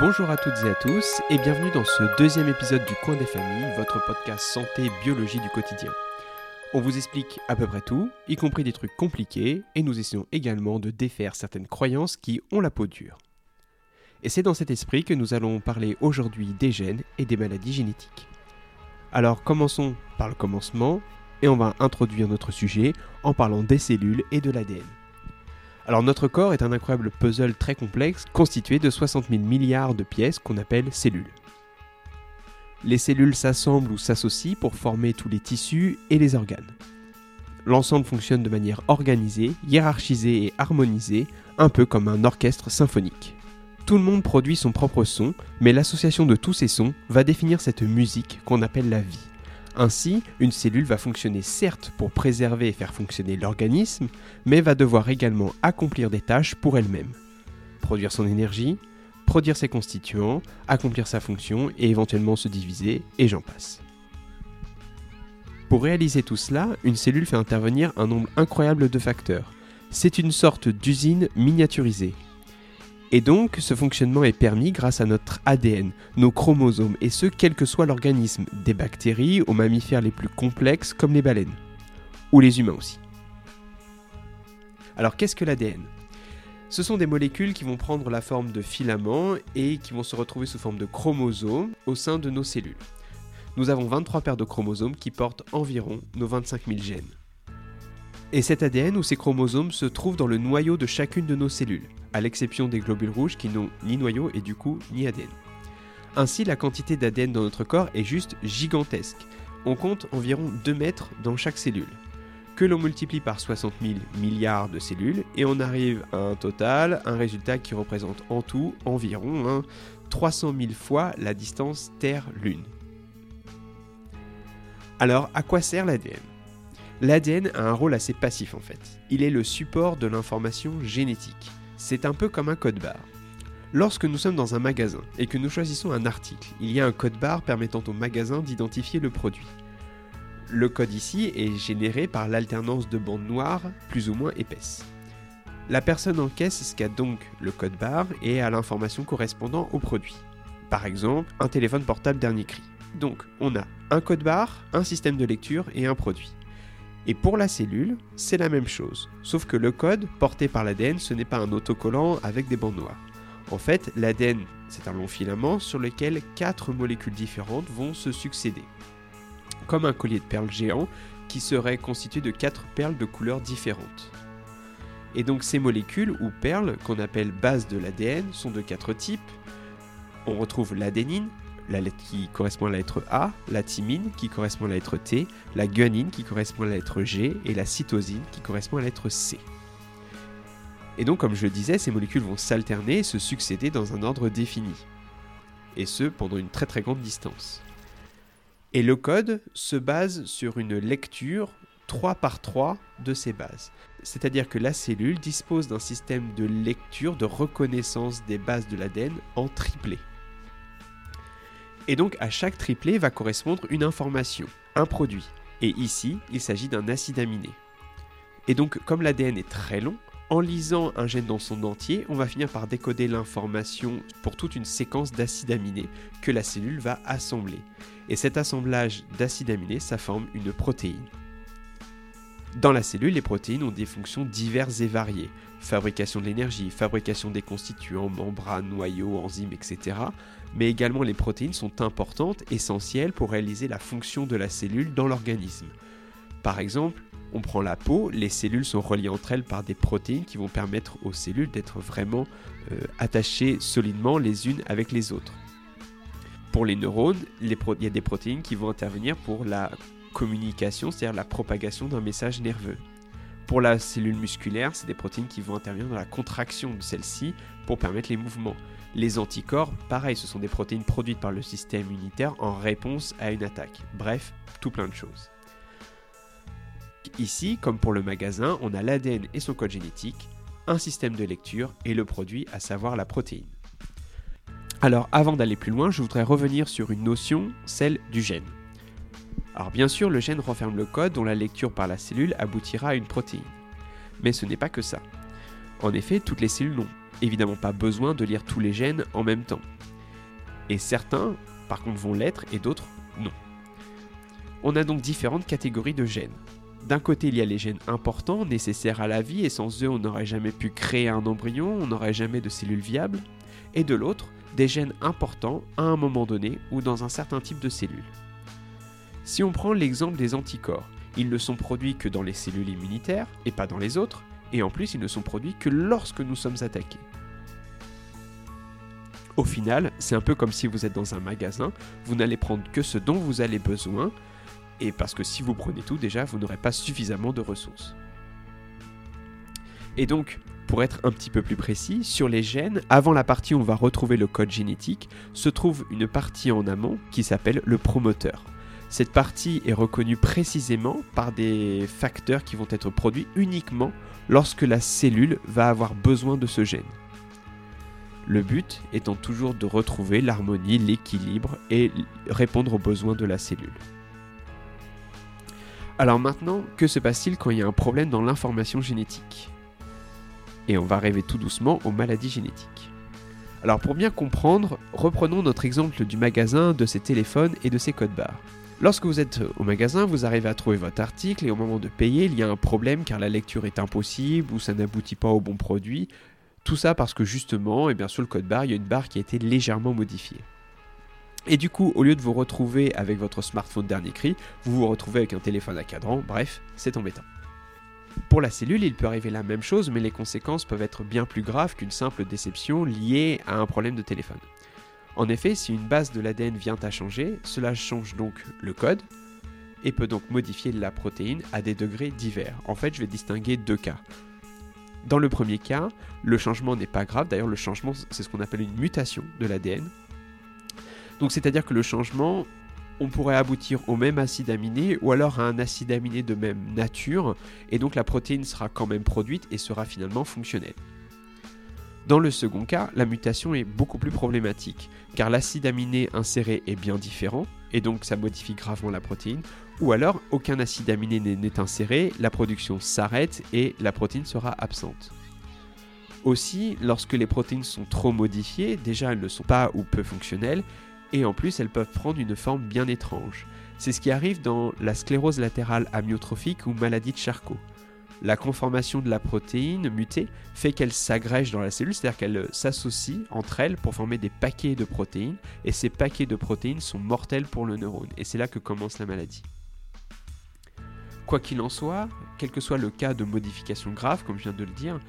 Bonjour à toutes et à tous et bienvenue dans ce deuxième épisode du Coin des Familles, votre podcast santé biologie du quotidien. On vous explique à peu près tout, y compris des trucs compliqués, et nous essayons également de défaire certaines croyances qui ont la peau dure. Et c'est dans cet esprit que nous allons parler aujourd'hui des gènes et des maladies génétiques. Alors commençons par le commencement, et on va introduire notre sujet en parlant des cellules et de l'ADN. Alors notre corps est un incroyable puzzle très complexe constitué de 60 000 milliards de pièces qu'on appelle cellules. Les cellules s'assemblent ou s'associent pour former tous les tissus et les organes. L'ensemble fonctionne de manière organisée, hiérarchisée et harmonisée, un peu comme un orchestre symphonique. Tout le monde produit son propre son, mais l'association de tous ces sons va définir cette musique qu'on appelle la vie. Ainsi, une cellule va fonctionner certes pour préserver et faire fonctionner l'organisme, mais va devoir également accomplir des tâches pour elle-même. Produire son énergie, produire ses constituants, accomplir sa fonction et éventuellement se diviser, et j'en passe. Pour réaliser tout cela, une cellule fait intervenir un nombre incroyable de facteurs. C'est une sorte d'usine miniaturisée. Et donc, ce fonctionnement est permis grâce à notre ADN, nos chromosomes, et ce, quel que soit l'organisme, des bactéries aux mammifères les plus complexes comme les baleines, ou les humains aussi. Alors, qu'est-ce que l'ADN Ce sont des molécules qui vont prendre la forme de filaments et qui vont se retrouver sous forme de chromosomes au sein de nos cellules. Nous avons 23 paires de chromosomes qui portent environ nos 25 000 gènes. Et cet ADN ou ces chromosomes se trouvent dans le noyau de chacune de nos cellules à l'exception des globules rouges qui n'ont ni noyau et du coup ni ADN. Ainsi, la quantité d'ADN dans notre corps est juste gigantesque. On compte environ 2 mètres dans chaque cellule. Que l'on multiplie par 60 000 milliards de cellules et on arrive à un total, un résultat qui représente en tout environ 300 hein, 000 fois la distance Terre-Lune. Alors, à quoi sert l'ADN L'ADN a un rôle assez passif en fait. Il est le support de l'information génétique. C'est un peu comme un code barre. Lorsque nous sommes dans un magasin et que nous choisissons un article, il y a un code barre permettant au magasin d'identifier le produit. Le code ici est généré par l'alternance de bandes noires plus ou moins épaisses. La personne en caisse scanne donc le code barre et a l'information correspondant au produit. Par exemple, un téléphone portable dernier cri. Donc, on a un code barre, un système de lecture et un produit. Et pour la cellule, c'est la même chose, sauf que le code porté par l'ADN, ce n'est pas un autocollant avec des bandes noires. En fait, l'ADN, c'est un long filament sur lequel quatre molécules différentes vont se succéder. Comme un collier de perles géant qui serait constitué de quatre perles de couleurs différentes. Et donc ces molécules ou perles qu'on appelle base de l'ADN sont de quatre types. On retrouve l'adénine, la lettre qui correspond à la lettre A, la thymine qui correspond à la lettre T, la guanine qui correspond à la lettre G et la cytosine qui correspond à la lettre C. Et donc, comme je le disais, ces molécules vont s'alterner et se succéder dans un ordre défini. Et ce, pendant une très très grande distance. Et le code se base sur une lecture 3 par 3 de ces bases. C'est-à-dire que la cellule dispose d'un système de lecture, de reconnaissance des bases de l'ADN en triplé. Et donc à chaque triplé va correspondre une information, un produit. Et ici, il s'agit d'un acide aminé. Et donc comme l'ADN est très long, en lisant un gène dans son entier, on va finir par décoder l'information pour toute une séquence d'acides aminés que la cellule va assembler. Et cet assemblage d'acides aminés, ça forme une protéine. Dans la cellule, les protéines ont des fonctions diverses et variées. Fabrication de l'énergie, fabrication des constituants, membranes, noyaux, enzymes, etc. Mais également les protéines sont importantes, essentielles pour réaliser la fonction de la cellule dans l'organisme. Par exemple, on prend la peau, les cellules sont reliées entre elles par des protéines qui vont permettre aux cellules d'être vraiment euh, attachées solidement les unes avec les autres. Pour les neurones, il y a des protéines qui vont intervenir pour la communication, c'est-à-dire la propagation d'un message nerveux. Pour la cellule musculaire, c'est des protéines qui vont intervenir dans la contraction de celle-ci pour permettre les mouvements. Les anticorps, pareil, ce sont des protéines produites par le système immunitaire en réponse à une attaque. Bref, tout plein de choses. Ici, comme pour le magasin, on a l'ADN et son code génétique, un système de lecture et le produit, à savoir la protéine. Alors avant d'aller plus loin, je voudrais revenir sur une notion, celle du gène. Alors bien sûr, le gène renferme le code dont la lecture par la cellule aboutira à une protéine. Mais ce n'est pas que ça. En effet, toutes les cellules n'ont évidemment pas besoin de lire tous les gènes en même temps. Et certains, par contre, vont l'être et d'autres non. On a donc différentes catégories de gènes. D'un côté, il y a les gènes importants, nécessaires à la vie, et sans eux, on n'aurait jamais pu créer un embryon, on n'aurait jamais de cellules viables. Et de l'autre, des gènes importants à un moment donné ou dans un certain type de cellules. Si on prend l'exemple des anticorps, ils ne sont produits que dans les cellules immunitaires et pas dans les autres, et en plus ils ne sont produits que lorsque nous sommes attaqués. Au final, c'est un peu comme si vous êtes dans un magasin, vous n'allez prendre que ce dont vous avez besoin, et parce que si vous prenez tout, déjà, vous n'aurez pas suffisamment de ressources. Et donc, pour être un petit peu plus précis, sur les gènes, avant la partie où on va retrouver le code génétique, se trouve une partie en amont qui s'appelle le promoteur. Cette partie est reconnue précisément par des facteurs qui vont être produits uniquement lorsque la cellule va avoir besoin de ce gène. Le but étant toujours de retrouver l'harmonie, l'équilibre et répondre aux besoins de la cellule. Alors maintenant, que se passe-t-il quand il y a un problème dans l'information génétique? Et on va rêver tout doucement aux maladies génétiques. Alors pour bien comprendre, reprenons notre exemple du magasin, de ses téléphones et de ses codes barres. Lorsque vous êtes au magasin, vous arrivez à trouver votre article et au moment de payer, il y a un problème car la lecture est impossible ou ça n'aboutit pas au bon produit. Tout ça parce que justement, et eh bien, sur le code barre, il y a une barre qui a été légèrement modifiée. Et du coup, au lieu de vous retrouver avec votre smartphone dernier cri, vous vous retrouvez avec un téléphone à cadran, bref, c'est embêtant. Pour la cellule, il peut arriver la même chose, mais les conséquences peuvent être bien plus graves qu'une simple déception liée à un problème de téléphone. En effet, si une base de l'ADN vient à changer, cela change donc le code et peut donc modifier la protéine à des degrés divers. En fait, je vais distinguer deux cas. Dans le premier cas, le changement n'est pas grave, d'ailleurs le changement c'est ce qu'on appelle une mutation de l'ADN, donc c'est-à-dire que le changement, on pourrait aboutir au même acide aminé ou alors à un acide aminé de même nature, et donc la protéine sera quand même produite et sera finalement fonctionnelle. Dans le second cas, la mutation est beaucoup plus problématique, car l'acide aminé inséré est bien différent, et donc ça modifie gravement la protéine, ou alors aucun acide aminé n'est inséré, la production s'arrête et la protéine sera absente. Aussi, lorsque les protéines sont trop modifiées, déjà elles ne sont pas ou peu fonctionnelles, et en plus elles peuvent prendre une forme bien étrange. C'est ce qui arrive dans la sclérose latérale amyotrophique ou maladie de Charcot. La conformation de la protéine mutée fait qu'elle s'agrège dans la cellule, c'est-à-dire qu'elle s'associe entre elles pour former des paquets de protéines, et ces paquets de protéines sont mortels pour le neurone, et c'est là que commence la maladie. Quoi qu'il en soit, quel que soit le cas de modification grave, comme je viens de le dire,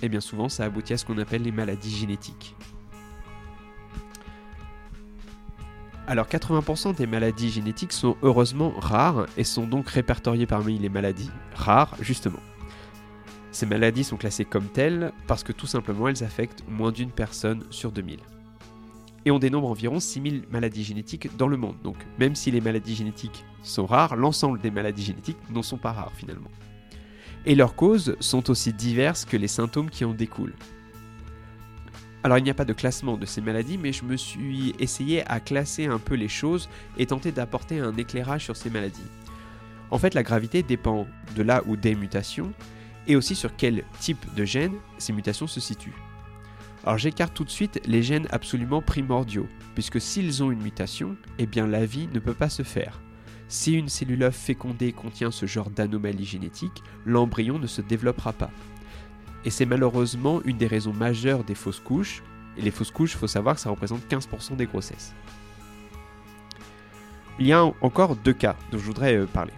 et eh bien souvent ça aboutit à ce qu'on appelle les maladies génétiques. Alors 80% des maladies génétiques sont heureusement rares et sont donc répertoriées parmi les maladies rares justement. Ces maladies sont classées comme telles parce que tout simplement elles affectent moins d'une personne sur 2000. Et on dénombre environ 6000 maladies génétiques dans le monde. Donc même si les maladies génétiques sont rares, l'ensemble des maladies génétiques n'en sont pas rares finalement. Et leurs causes sont aussi diverses que les symptômes qui en découlent. Alors il n'y a pas de classement de ces maladies, mais je me suis essayé à classer un peu les choses et tenter d'apporter un éclairage sur ces maladies. En fait, la gravité dépend de là où des mutations et aussi sur quel type de gène ces mutations se situent. Alors j'écarte tout de suite les gènes absolument primordiaux, puisque s'ils ont une mutation, eh bien la vie ne peut pas se faire. Si une cellule fécondée contient ce genre d'anomalie génétique, l'embryon ne se développera pas. Et c'est malheureusement une des raisons majeures des fausses couches. Et les fausses couches, il faut savoir que ça représente 15% des grossesses. Il y a encore deux cas dont je voudrais euh, parler.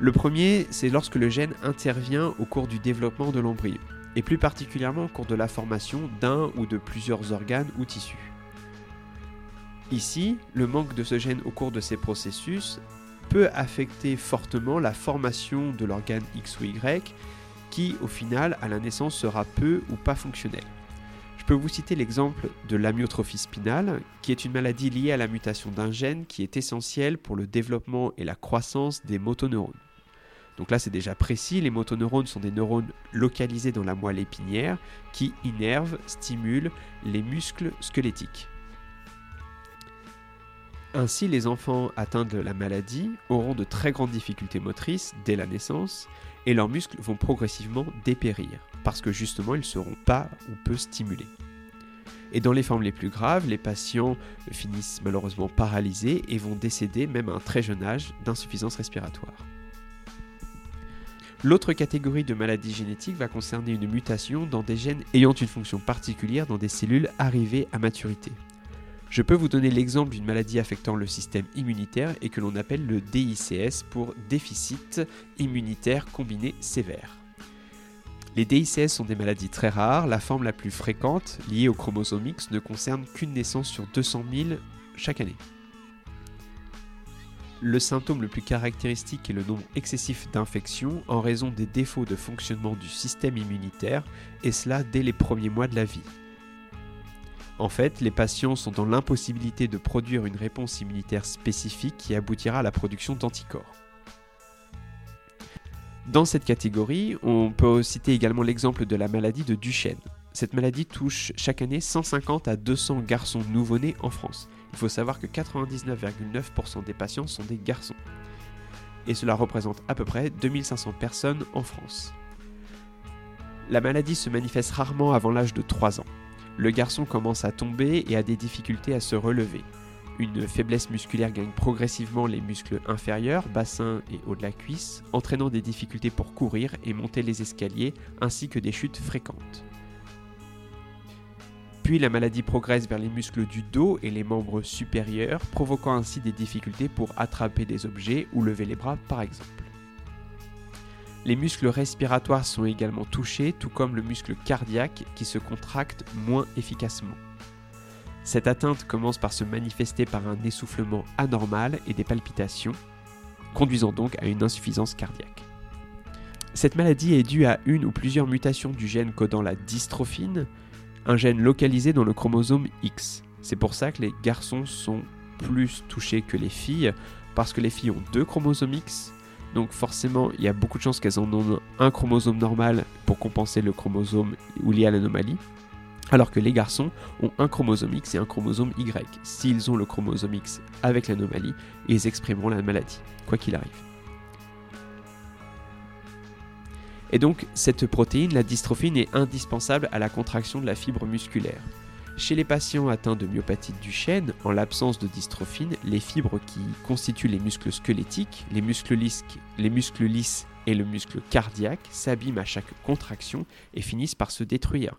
Le premier, c'est lorsque le gène intervient au cours du développement de l'embryon, et plus particulièrement au cours de la formation d'un ou de plusieurs organes ou tissus. Ici, le manque de ce gène au cours de ces processus peut affecter fortement la formation de l'organe X ou Y qui au final à la naissance sera peu ou pas fonctionnel. Je peux vous citer l'exemple de l'amyotrophie spinale, qui est une maladie liée à la mutation d'un gène qui est essentiel pour le développement et la croissance des motoneurones. Donc là c'est déjà précis, les motoneurones sont des neurones localisés dans la moelle épinière qui innervent, stimulent les muscles squelettiques. Ainsi, les enfants atteints de la maladie auront de très grandes difficultés motrices dès la naissance et leurs muscles vont progressivement dépérir, parce que justement ils ne seront pas ou peu stimulés. Et dans les formes les plus graves, les patients finissent malheureusement paralysés et vont décéder même à un très jeune âge d'insuffisance respiratoire. L'autre catégorie de maladies génétiques va concerner une mutation dans des gènes ayant une fonction particulière dans des cellules arrivées à maturité. Je peux vous donner l'exemple d'une maladie affectant le système immunitaire et que l'on appelle le DICS pour déficit immunitaire combiné sévère. Les DICS sont des maladies très rares, la forme la plus fréquente, liée au chromosome X, ne concerne qu'une naissance sur 200 000 chaque année. Le symptôme le plus caractéristique est le nombre excessif d'infections en raison des défauts de fonctionnement du système immunitaire, et cela dès les premiers mois de la vie. En fait, les patients sont dans l'impossibilité de produire une réponse immunitaire spécifique qui aboutira à la production d'anticorps. Dans cette catégorie, on peut citer également l'exemple de la maladie de Duchenne. Cette maladie touche chaque année 150 à 200 garçons nouveau-nés en France. Il faut savoir que 99,9% des patients sont des garçons. Et cela représente à peu près 2500 personnes en France. La maladie se manifeste rarement avant l'âge de 3 ans le garçon commence à tomber et a des difficultés à se relever. Une faiblesse musculaire gagne progressivement les muscles inférieurs, bassin et haut de la cuisse, entraînant des difficultés pour courir et monter les escaliers, ainsi que des chutes fréquentes. Puis la maladie progresse vers les muscles du dos et les membres supérieurs, provoquant ainsi des difficultés pour attraper des objets ou lever les bras par exemple. Les muscles respiratoires sont également touchés, tout comme le muscle cardiaque qui se contracte moins efficacement. Cette atteinte commence par se manifester par un essoufflement anormal et des palpitations, conduisant donc à une insuffisance cardiaque. Cette maladie est due à une ou plusieurs mutations du gène codant la dystrophine, un gène localisé dans le chromosome X. C'est pour ça que les garçons sont plus touchés que les filles, parce que les filles ont deux chromosomes X donc forcément, il y a beaucoup de chances qu'elles en ont un chromosome normal pour compenser le chromosome ou lié à l'anomalie. Alors que les garçons ont un chromosome X et un chromosome Y. S'ils ont le chromosome X avec l'anomalie, ils exprimeront la maladie, quoi qu'il arrive. Et donc, cette protéine, la dystrophine, est indispensable à la contraction de la fibre musculaire. Chez les patients atteints de myopathie du chêne, en l'absence de dystrophine, les fibres qui constituent les muscles squelettiques, les muscles lisses, les muscles lisses et le muscle cardiaque s'abîment à chaque contraction et finissent par se détruire.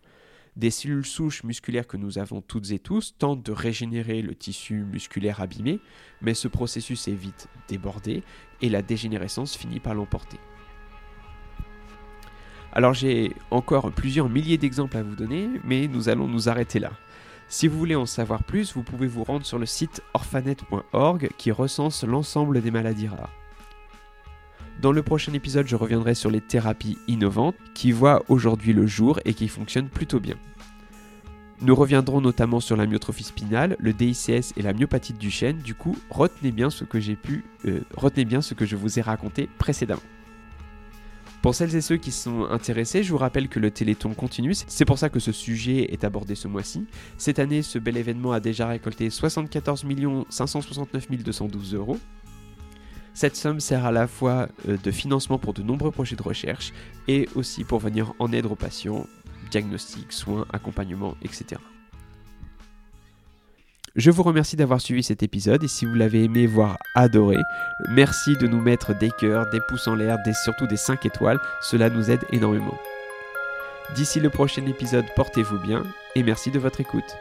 Des cellules souches musculaires que nous avons toutes et tous tentent de régénérer le tissu musculaire abîmé, mais ce processus est vite débordé et la dégénérescence finit par l'emporter. Alors j'ai encore plusieurs milliers d'exemples à vous donner, mais nous allons nous arrêter là. Si vous voulez en savoir plus, vous pouvez vous rendre sur le site orphanet.org qui recense l'ensemble des maladies rares. Dans le prochain épisode, je reviendrai sur les thérapies innovantes qui voient aujourd'hui le jour et qui fonctionnent plutôt bien. Nous reviendrons notamment sur la myotrophie spinale, le DICS et la myopathie du chêne. Du coup, retenez bien ce que j'ai pu, euh, retenez bien ce que je vous ai raconté précédemment. Pour celles et ceux qui sont intéressés, je vous rappelle que le Téléthon continue, c'est pour ça que ce sujet est abordé ce mois-ci. Cette année, ce bel événement a déjà récolté 74 569 212 euros. Cette somme sert à la fois euh, de financement pour de nombreux projets de recherche et aussi pour venir en aide aux patients, diagnostics, soins, accompagnement, etc. Je vous remercie d'avoir suivi cet épisode et si vous l'avez aimé, voire adoré, merci de nous mettre des cœurs, des pouces en l'air, des, surtout des 5 étoiles, cela nous aide énormément. D'ici le prochain épisode, portez-vous bien et merci de votre écoute.